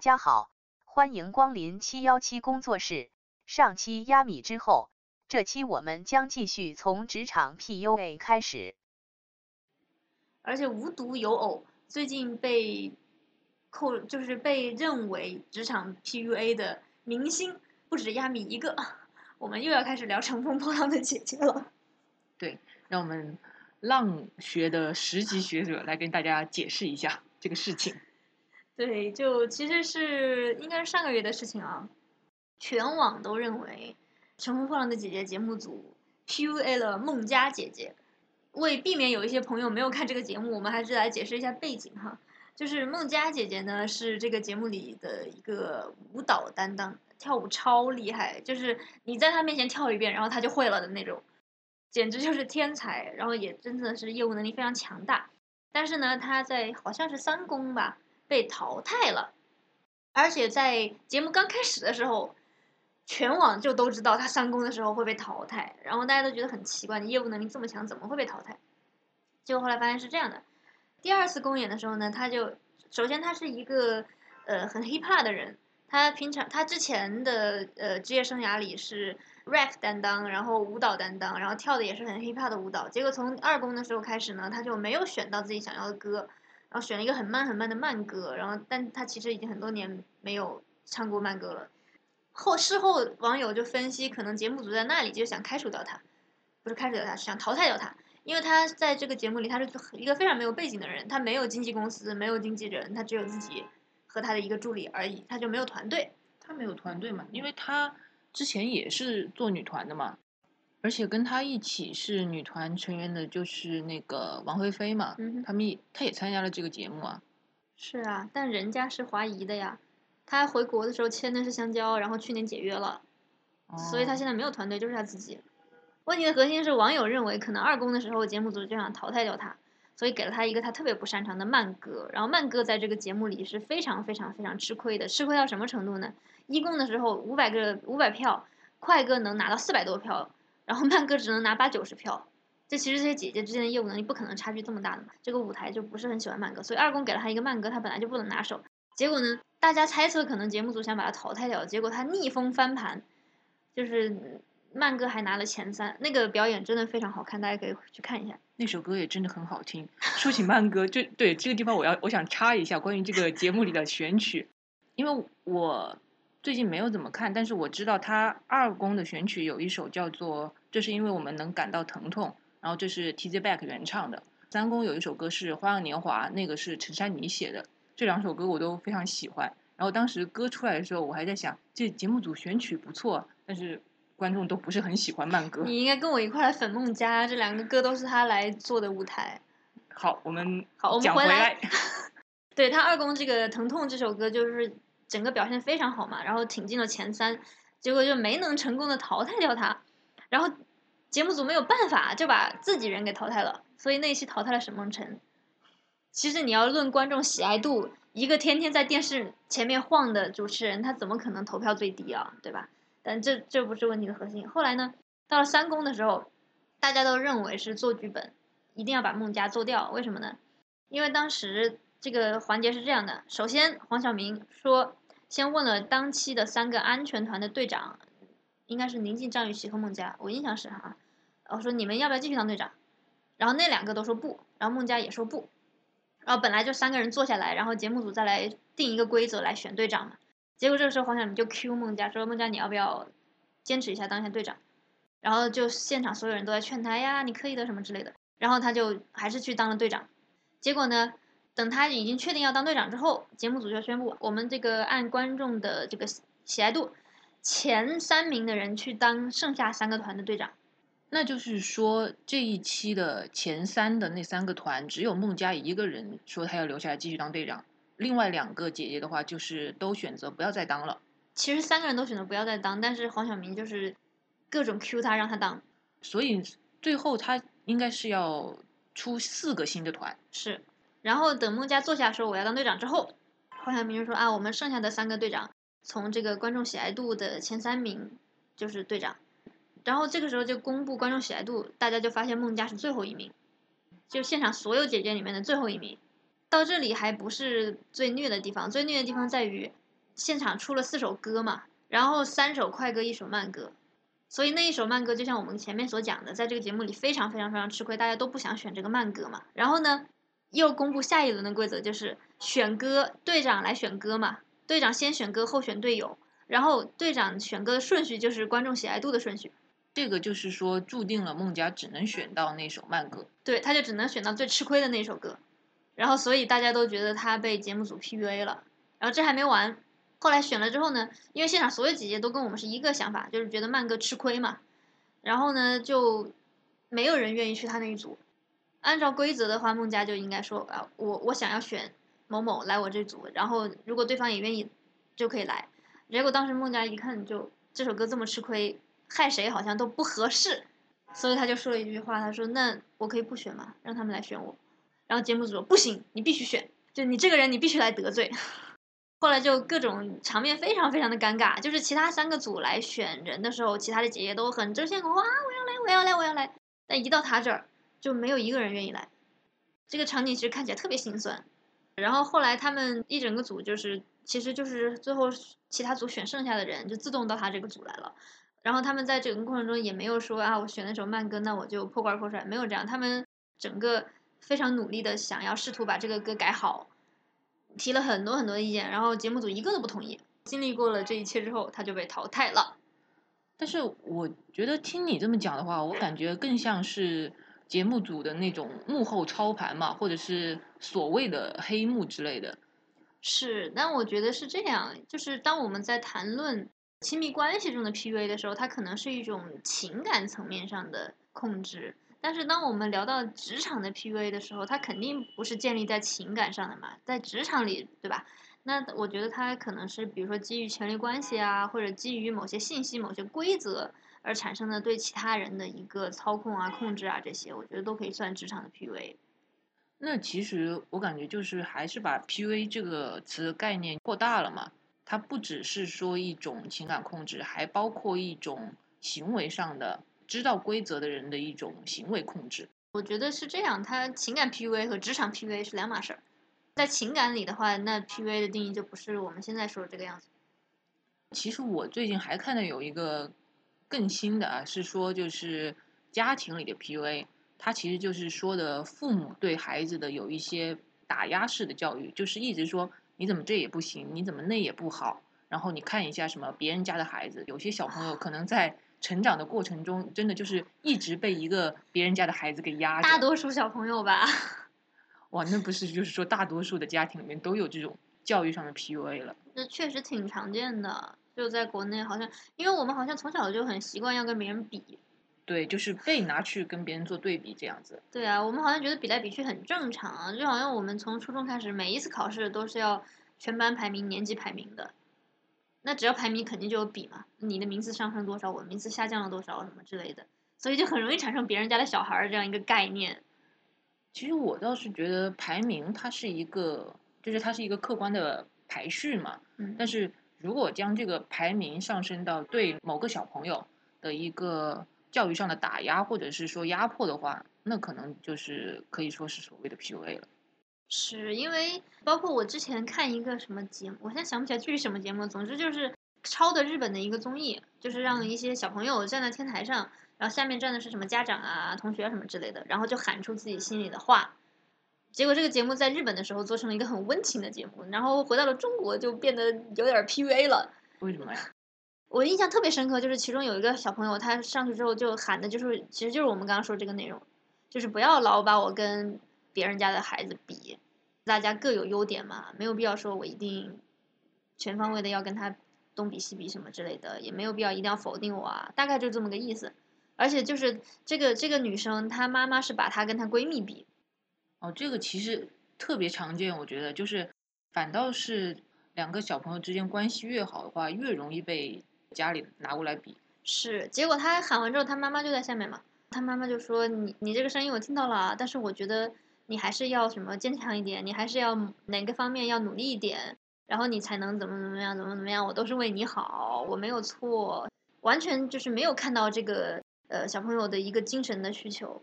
大家好，欢迎光临七幺七工作室。上期压米之后，这期我们将继续从职场 PUA 开始。而且无独有偶，最近被扣就是被认为职场 PUA 的明星不止压米一个。我们又要开始聊《乘风破浪的姐姐》了。对，让我们浪学的十级学者来跟大家解释一下这个事情。对，就其实是应该是上个月的事情啊。全网都认为《乘风破浪的姐姐》节目组 PUA 了孟佳姐姐。为避免有一些朋友没有看这个节目，我们还是来解释一下背景哈。就是孟佳姐姐呢是这个节目里的一个舞蹈担当，跳舞超厉害，就是你在她面前跳一遍，然后她就会了的那种，简直就是天才。然后也真的是业务能力非常强大。但是呢，她在好像是三公吧被淘汰了，而且在节目刚开始的时候。全网就都知道他上工的时候会被淘汰，然后大家都觉得很奇怪，你业务能力这么强，怎么会被淘汰？结果后来发现是这样的，第二次公演的时候呢，他就首先他是一个呃很 hiphop 的人，他平常他之前的呃职业生涯里是 rap 担当，然后舞蹈担当，然后跳的也是很 hiphop 的舞蹈。结果从二公的时候开始呢，他就没有选到自己想要的歌，然后选了一个很慢很慢的慢歌，然后但他其实已经很多年没有唱过慢歌了。后事后网友就分析，可能节目组在那里就想开除掉他，不是开除掉他，是想淘汰掉他，因为他在这个节目里他是一个非常没有背景的人，他没有经纪公司，没有经纪人，他只有自己和他的一个助理而已，他就没有团队。他没有团队嘛？因为他之前也是做女团的嘛，而且跟他一起是女团成员的就是那个王菲菲嘛，他们也他也参加了这个节目啊。是啊，但人家是华谊的呀。他回国的时候签的是香蕉，然后去年解约了，所以他现在没有团队，就是他自己。问题的核心是网友认为，可能二公的时候节目组就想淘汰掉他，所以给了他一个他特别不擅长的慢歌。然后慢歌在这个节目里是非常非常非常吃亏的，吃亏到什么程度呢？一公的时候五百个五百票，快歌能拿到四百多票，然后慢歌只能拿八九十票。这其实这些姐姐之间的业务能力不可能差距这么大的嘛？这个舞台就不是很喜欢慢歌，所以二公给了他一个慢歌，他本来就不能拿手。结果呢？大家猜测可能节目组想把他淘汰掉，结果他逆风翻盘，就是慢歌还拿了前三，那个表演真的非常好看，大家可以去看一下。那首歌也真的很好听。说起慢歌，就对这个地方我要我想插一下关于这个节目里的选曲，因为我最近没有怎么看，但是我知道他二宫的选曲有一首叫做《这是因为我们能感到疼痛》，然后这是 T Z Back 原唱的。三宫有一首歌是《花样年华》，那个是陈珊妮写的。这两首歌我都非常喜欢，然后当时歌出来的时候，我还在想，这节目组选曲不错，但是观众都不是很喜欢慢歌。你应该跟我一块来粉梦家，这两个歌都是他来做的舞台。好，我们好，我们回来。对他二宫这个《疼痛》这首歌，就是整个表现非常好嘛，然后挺进了前三，结果就没能成功的淘汰掉他，然后节目组没有办法，就把自己人给淘汰了，所以那一期淘汰了沈梦辰。其实你要论观众喜爱度，一个天天在电视前面晃的主持人，他怎么可能投票最低啊？对吧？但这这不是问题的核心。后来呢，到了三公的时候，大家都认为是做剧本，一定要把孟佳做掉。为什么呢？因为当时这个环节是这样的：首先，黄晓明说，先问了当期的三个安全团的队长，应该是宁静、张雨绮和孟佳，我印象是哈。我说你们要不要继续当队长？然后那两个都说不，然后孟佳也说不。然后本来就三个人坐下来，然后节目组再来定一个规则来选队长嘛。结果这个时候黄晓明就 Q 孟佳说：“孟佳，你要不要坚持一下当一下队长？”然后就现场所有人都在劝他呀，你可以的什么之类的。然后他就还是去当了队长。结果呢，等他已经确定要当队长之后，节目组就宣布我们这个按观众的这个喜爱度，前三名的人去当剩下三个团的队长。那就是说，这一期的前三的那三个团，只有孟佳一个人说他要留下来继续当队长，另外两个姐姐的话，就是都选择不要再当了。其实三个人都选择不要再当，但是黄晓明就是各种 Q 他让他当，所以最后他应该是要出四个新的团。是，然后等孟佳坐下说我要当队长之后，黄晓明就说啊，我们剩下的三个队长，从这个观众喜爱度的前三名就是队长。然后这个时候就公布观众喜爱度，大家就发现孟佳是最后一名，就现场所有姐姐里面的最后一名。到这里还不是最虐的地方，最虐的地方在于现场出了四首歌嘛，然后三首快歌，一首慢歌，所以那一首慢歌就像我们前面所讲的，在这个节目里非常非常非常吃亏，大家都不想选这个慢歌嘛。然后呢，又公布下一轮的规则，就是选歌，队长来选歌嘛，队长先选歌后选队友，然后队长选歌的顺序就是观众喜爱度的顺序。这个就是说，注定了孟佳只能选到那首慢歌。对，他就只能选到最吃亏的那首歌。然后，所以大家都觉得他被节目组 PUA 了。然后这还没完，后来选了之后呢，因为现场所有姐姐都跟我们是一个想法，就是觉得慢歌吃亏嘛。然后呢，就没有人愿意去他那一组。按照规则的话，孟佳就应该说啊，我我想要选某某来我这组，然后如果对方也愿意，就可以来。结果当时孟佳一看，就这首歌这么吃亏，害谁好像都不合适，所以他就说了一句话，他说：“那我可以不选吗？让他们来选我。”然后节目组说不行，你必须选，就你这个人你必须来得罪。后来就各种场面非常非常的尴尬，就是其他三个组来选人的时候，其他的姐姐都很争先恐后啊，我要来，我要来，我要来。但一到他这儿，就没有一个人愿意来。这个场景其实看起来特别心酸。然后后来他们一整个组就是，其实就是最后其他组选剩下的人就自动到他这个组来了。然后他们在整个过程中也没有说啊，我选那首慢歌，那我就破罐破摔，没有这样。他们整个。非常努力的想要试图把这个歌改好，提了很多很多意见，然后节目组一个都不同意。经历过了这一切之后，他就被淘汰了。但是我觉得听你这么讲的话，我感觉更像是节目组的那种幕后操盘嘛，或者是所谓的黑幕之类的。是，但我觉得是这样，就是当我们在谈论亲密关系中的 PUA 的时候，它可能是一种情感层面上的控制。但是当我们聊到职场的 PUA 的时候，它肯定不是建立在情感上的嘛，在职场里，对吧？那我觉得它可能是，比如说基于权力关系啊，或者基于某些信息、某些规则而产生的对其他人的一个操控啊、控制啊，这些我觉得都可以算职场的 PUA。那其实我感觉就是还是把 PUA 这个词概念扩大了嘛，它不只是说一种情感控制，还包括一种行为上的。知道规则的人的一种行为控制，我觉得是这样。他情感 PUA 和职场 PUA 是两码事儿。在情感里的话，那 PUA 的定义就不是我们现在说的这个样子。其实我最近还看到有一个更新的啊，是说就是家庭里的 PUA，它其实就是说的父母对孩子的有一些打压式的教育，就是一直说你怎么这也不行，你怎么那也不好。然后你看一下什么别人家的孩子，有些小朋友可能在。成长的过程中，真的就是一直被一个别人家的孩子给压着。大多数小朋友吧。哇，那不是就是说大多数的家庭里面都有这种教育上的 PUA 了？那确实挺常见的，就在国内好像，因为我们好像从小就很习惯要跟别人比。对，就是被拿去跟别人做对比这样子。对啊，我们好像觉得比来比去很正常啊，就好像我们从初中开始，每一次考试都是要全班排名、年级排名的。那只要排名肯定就有比嘛，你的名次上升多少，我名次下降了多少什么之类的，所以就很容易产生别人家的小孩儿这样一个概念。其实我倒是觉得排名它是一个，就是它是一个客观的排序嘛。嗯。但是如果将这个排名上升到对某个小朋友的一个教育上的打压或者是说压迫的话，那可能就是可以说是所谓的 PUA 了。是因为包括我之前看一个什么节目，我现在想不起来具体什么节目。总之就是抄的日本的一个综艺，就是让一些小朋友站在天台上，然后下面站的是什么家长啊、同学什么之类的，然后就喊出自己心里的话。结果这个节目在日本的时候做成了一个很温情的节目，然后回到了中国就变得有点 PUA 了。为什么呀？我印象特别深刻，就是其中有一个小朋友，他上去之后就喊的就是，其实就是我们刚刚说这个内容，就是不要老把我跟。别人家的孩子比，大家各有优点嘛，没有必要说我一定全方位的要跟他东比西比什么之类的，也没有必要一定要否定我啊，大概就这么个意思。而且就是这个这个女生，她妈妈是把她跟她闺蜜比。哦，这个其实特别常见，我觉得就是反倒是两个小朋友之间关系越好的话，越容易被家里拿过来比。是，结果他喊完之后，他妈妈就在下面嘛，他妈妈就说：“你你这个声音我听到了，但是我觉得。”你还是要什么坚强一点，你还是要哪个方面要努力一点，然后你才能怎么怎么样，怎么怎么样，我都是为你好，我没有错，完全就是没有看到这个呃小朋友的一个精神的需求，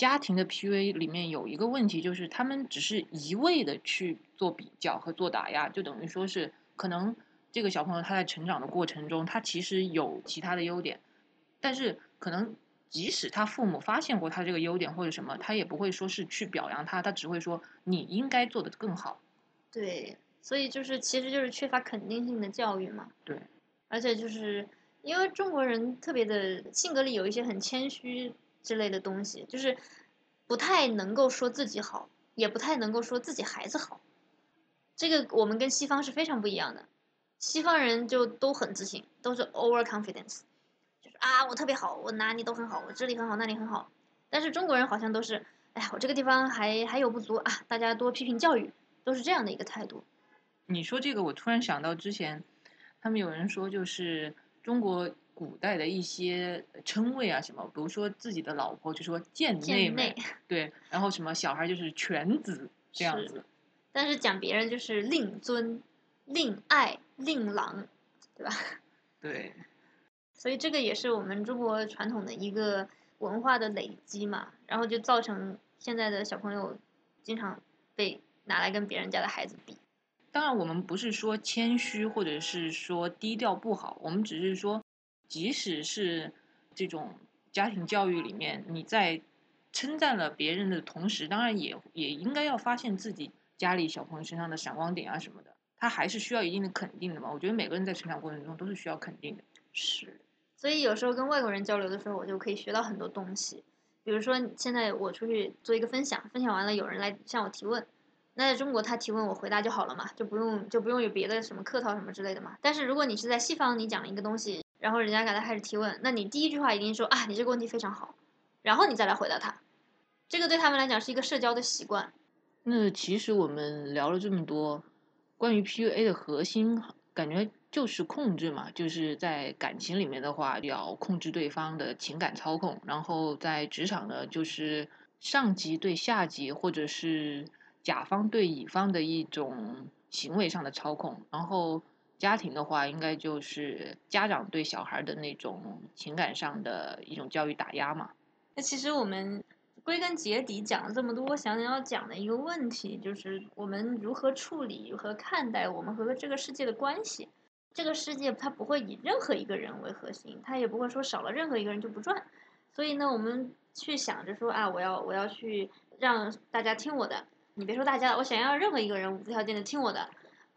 家庭的 PUA 里面有一个问题，就是他们只是一味的去做比较和做打压，就等于说是可能这个小朋友他在成长的过程中，他其实有其他的优点，但是可能即使他父母发现过他这个优点或者什么，他也不会说是去表扬他，他只会说你应该做得更好。对，所以就是其实就是缺乏肯定性的教育嘛。对，而且就是因为中国人特别的性格里有一些很谦虚之类的东西，就是不太能够说自己好，也不太能够说自己孩子好。这个我们跟西方是非常不一样的，西方人就都很自信，都是 over confidence，就是啊我特别好，我哪里都很好，我这里很好，那里很好。但是中国人好像都是，哎呀我这个地方还还有不足啊，大家多批评教育。都是这样的一个态度。你说这个，我突然想到之前，他们有人说，就是中国古代的一些称谓啊，什么，比如说自己的老婆就说贱内妹，对，然后什么小孩就是犬子 这样子。但是讲别人就是令尊、令爱、令郎，对吧？对。所以这个也是我们中国传统的一个文化的累积嘛，然后就造成现在的小朋友经常被。拿来跟别人家的孩子比，当然我们不是说谦虚或者是说低调不好，我们只是说，即使是这种家庭教育里面，你在称赞了别人的同时，当然也也应该要发现自己家里小朋友身上的闪光点啊什么的，他还是需要一定的肯定的嘛。我觉得每个人在成长过程中都是需要肯定的。是，所以有时候跟外国人交流的时候，我就可以学到很多东西。比如说现在我出去做一个分享，分享完了有人来向我提问。那在中国，他提问我回答就好了嘛，就不用就不用有别的什么客套什么之类的嘛。但是如果你是在西方，你讲一个东西，然后人家给他开始提问，那你第一句话一定说啊，你这个问题非常好，然后你再来回答他。这个对他们来讲是一个社交的习惯。那其实我们聊了这么多，关于 PUA 的核心，感觉就是控制嘛，就是在感情里面的话，要控制对方的情感操控；然后在职场呢，就是上级对下级，或者是。甲方对乙方的一种行为上的操控，然后家庭的话，应该就是家长对小孩的那种情感上的一种教育打压嘛。那其实我们归根结底讲了这么多，我想要讲的一个问题就是我们如何处理、如何看待我们和这个世界的关系。这个世界它不会以任何一个人为核心，它也不会说少了任何一个人就不转。所以呢，我们去想着说啊，我要我要去让大家听我的。你别说大家了，我想要任何一个人无条件的听我的，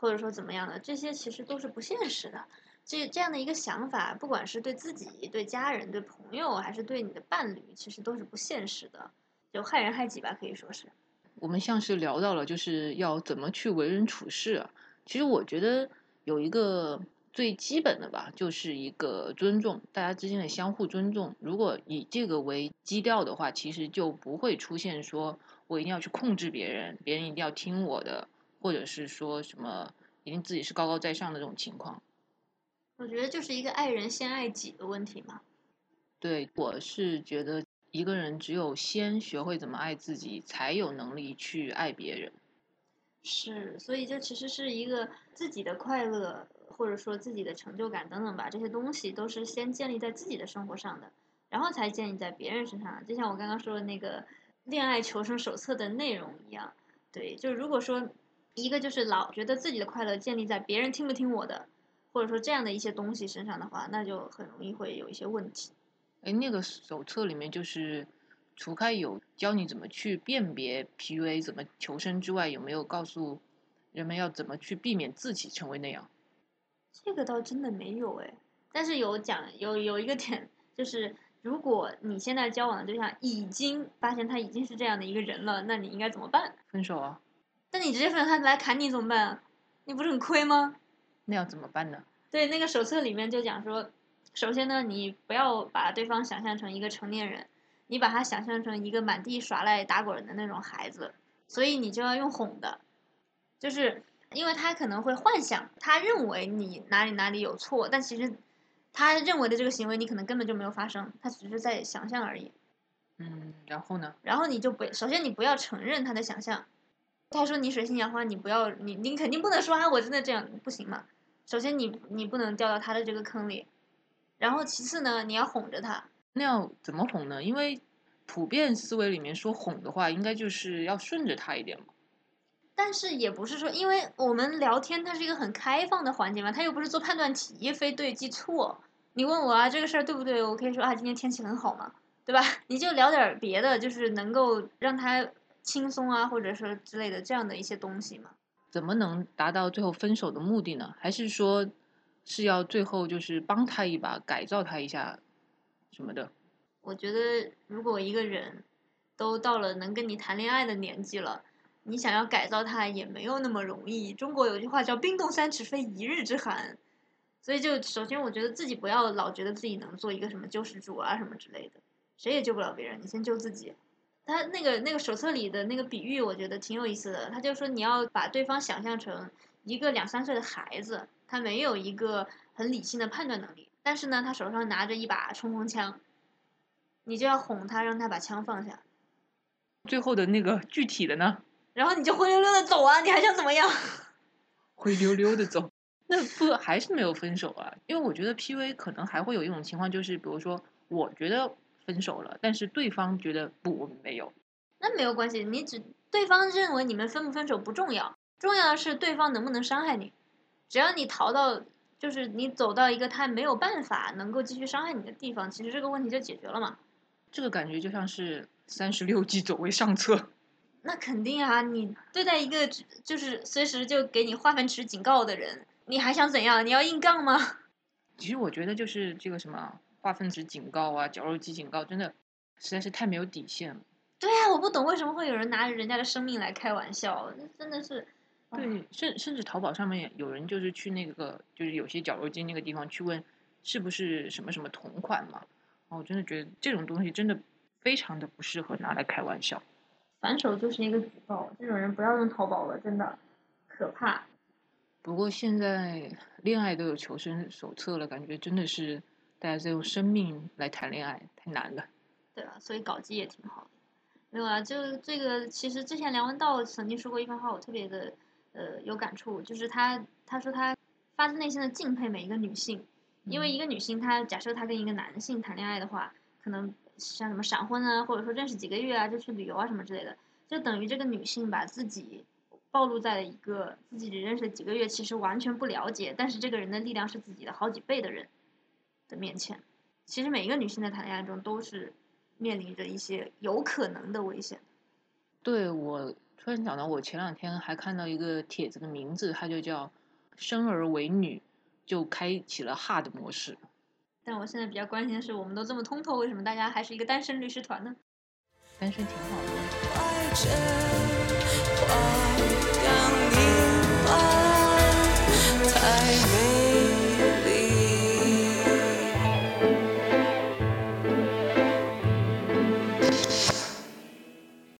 或者说怎么样的，这些其实都是不现实的。这这样的一个想法，不管是对自己、对家人、对朋友，还是对你的伴侣，其实都是不现实的，就害人害己吧，可以说是。我们像是聊到了，就是要怎么去为人处事。其实我觉得有一个最基本的吧，就是一个尊重，大家之间的相互尊重。如果以这个为基调的话，其实就不会出现说。我一定要去控制别人，别人一定要听我的，或者是说什么一定自己是高高在上的这种情况。我觉得就是一个爱人先爱己的问题嘛。对，我是觉得一个人只有先学会怎么爱自己，才有能力去爱别人。是，所以这其实是一个自己的快乐，或者说自己的成就感等等吧，这些东西都是先建立在自己的生活上的，然后才建立在别人身上。就像我刚刚说的那个。恋爱求生手册的内容一样，对，就如果说一个就是老觉得自己的快乐建立在别人听不听我的，或者说这样的一些东西身上的话，那就很容易会有一些问题。哎，那个手册里面就是除开有教你怎么去辨别 PUA 怎么求生之外，有没有告诉人们要怎么去避免自己成为那样？这个倒真的没有哎，但是有讲有有一个点就是。如果你现在交往的对象已经发现他已经是这样的一个人了，那你应该怎么办？分手啊！但你直接分手，他来砍你怎么办？你不是很亏吗？那要怎么办呢？对，那个手册里面就讲说，首先呢，你不要把对方想象成一个成年人，你把他想象成一个满地耍赖打滚的那种孩子，所以你就要用哄的，就是因为他可能会幻想，他认为你哪里哪里有错，但其实。他认为的这个行为，你可能根本就没有发生，他只是在想象而已。嗯，然后呢？然后你就不，首先你不要承认他的想象。他说你水性杨花，你不要，你你肯定不能说啊，我真的这样不行嘛。首先你你不能掉到他的这个坑里，然后其次呢，你要哄着他。那要怎么哄呢？因为普遍思维里面说哄的话，应该就是要顺着他一点嘛。但是也不是说，因为我们聊天它是一个很开放的环节嘛，他又不是做判断题，非对即错。你问我啊，这个事儿对不对？我可以说啊，今天天气很好嘛，对吧？你就聊点别的，就是能够让他轻松啊，或者说之类的这样的一些东西嘛。怎么能达到最后分手的目的呢？还是说是要最后就是帮他一把，改造他一下什么的？我觉得，如果一个人都到了能跟你谈恋爱的年纪了，你想要改造他也没有那么容易。中国有句话叫“冰冻三尺，非一日之寒”，所以就首先我觉得自己不要老觉得自己能做一个什么救世主啊什么之类的，谁也救不了别人，你先救自己。他那个那个手册里的那个比喻，我觉得挺有意思的。他就说你要把对方想象成一个两三岁的孩子，他没有一个很理性的判断能力，但是呢，他手上拿着一把冲锋枪，你就要哄他，让他把枪放下，最后的那个具体的呢？然后你就灰溜溜的走啊！你还想怎么样？灰溜溜的走，那不还是没有分手啊？因为我觉得 P V 可能还会有一种情况，就是比如说，我觉得。分手了，但是对方觉得不，我们没有，那没有关系。你只对方认为你们分不分手不重要，重要的是对方能不能伤害你。只要你逃到，就是你走到一个他没有办法能够继续伤害你的地方，其实这个问题就解决了嘛。这个感觉就像是三十六计走为上策。那肯定啊，你对待一个就是随时就给你化粪池警告的人，你还想怎样？你要硬杠吗？其实我觉得就是这个什么。化粪池警告啊，绞肉机警告，真的实在是太没有底线了。对啊，我不懂为什么会有人拿着人家的生命来开玩笑，那真的是。对，甚甚至淘宝上面有人就是去那个，就是有些绞肉机那个地方去问，是不是什么什么同款嘛？我真的觉得这种东西真的非常的不适合拿来开玩笑。反手就是一个举报，这种人不要用淘宝了，真的可怕。不过现在恋爱都有求生手册了，感觉真的是。大家就用生命来谈恋爱，太难了。对啊，所以搞基也挺好的。没有啊，就这个，其实之前梁文道曾经说过一番话，我特别的呃有感触，就是他他说他发自内心的敬佩每一个女性，因为一个女性，她假设她跟一个男性谈恋爱的话，可能像什么闪婚啊，或者说认识几个月啊就去旅游啊什么之类的，就等于这个女性把自己暴露在了一个自己只认识几个月，其实完全不了解，但是这个人的力量是自己的好几倍的人。的面前，其实每一个女性在谈恋爱中都是面临着一些有可能的危险。对，我突然想到我前两天还看到一个帖子的名字，它就叫生而为女，就开启了 hard 模式。但我现在比较关心的是，我们都这么通透，为什么大家还是一个单身律师团呢？单身挺好的。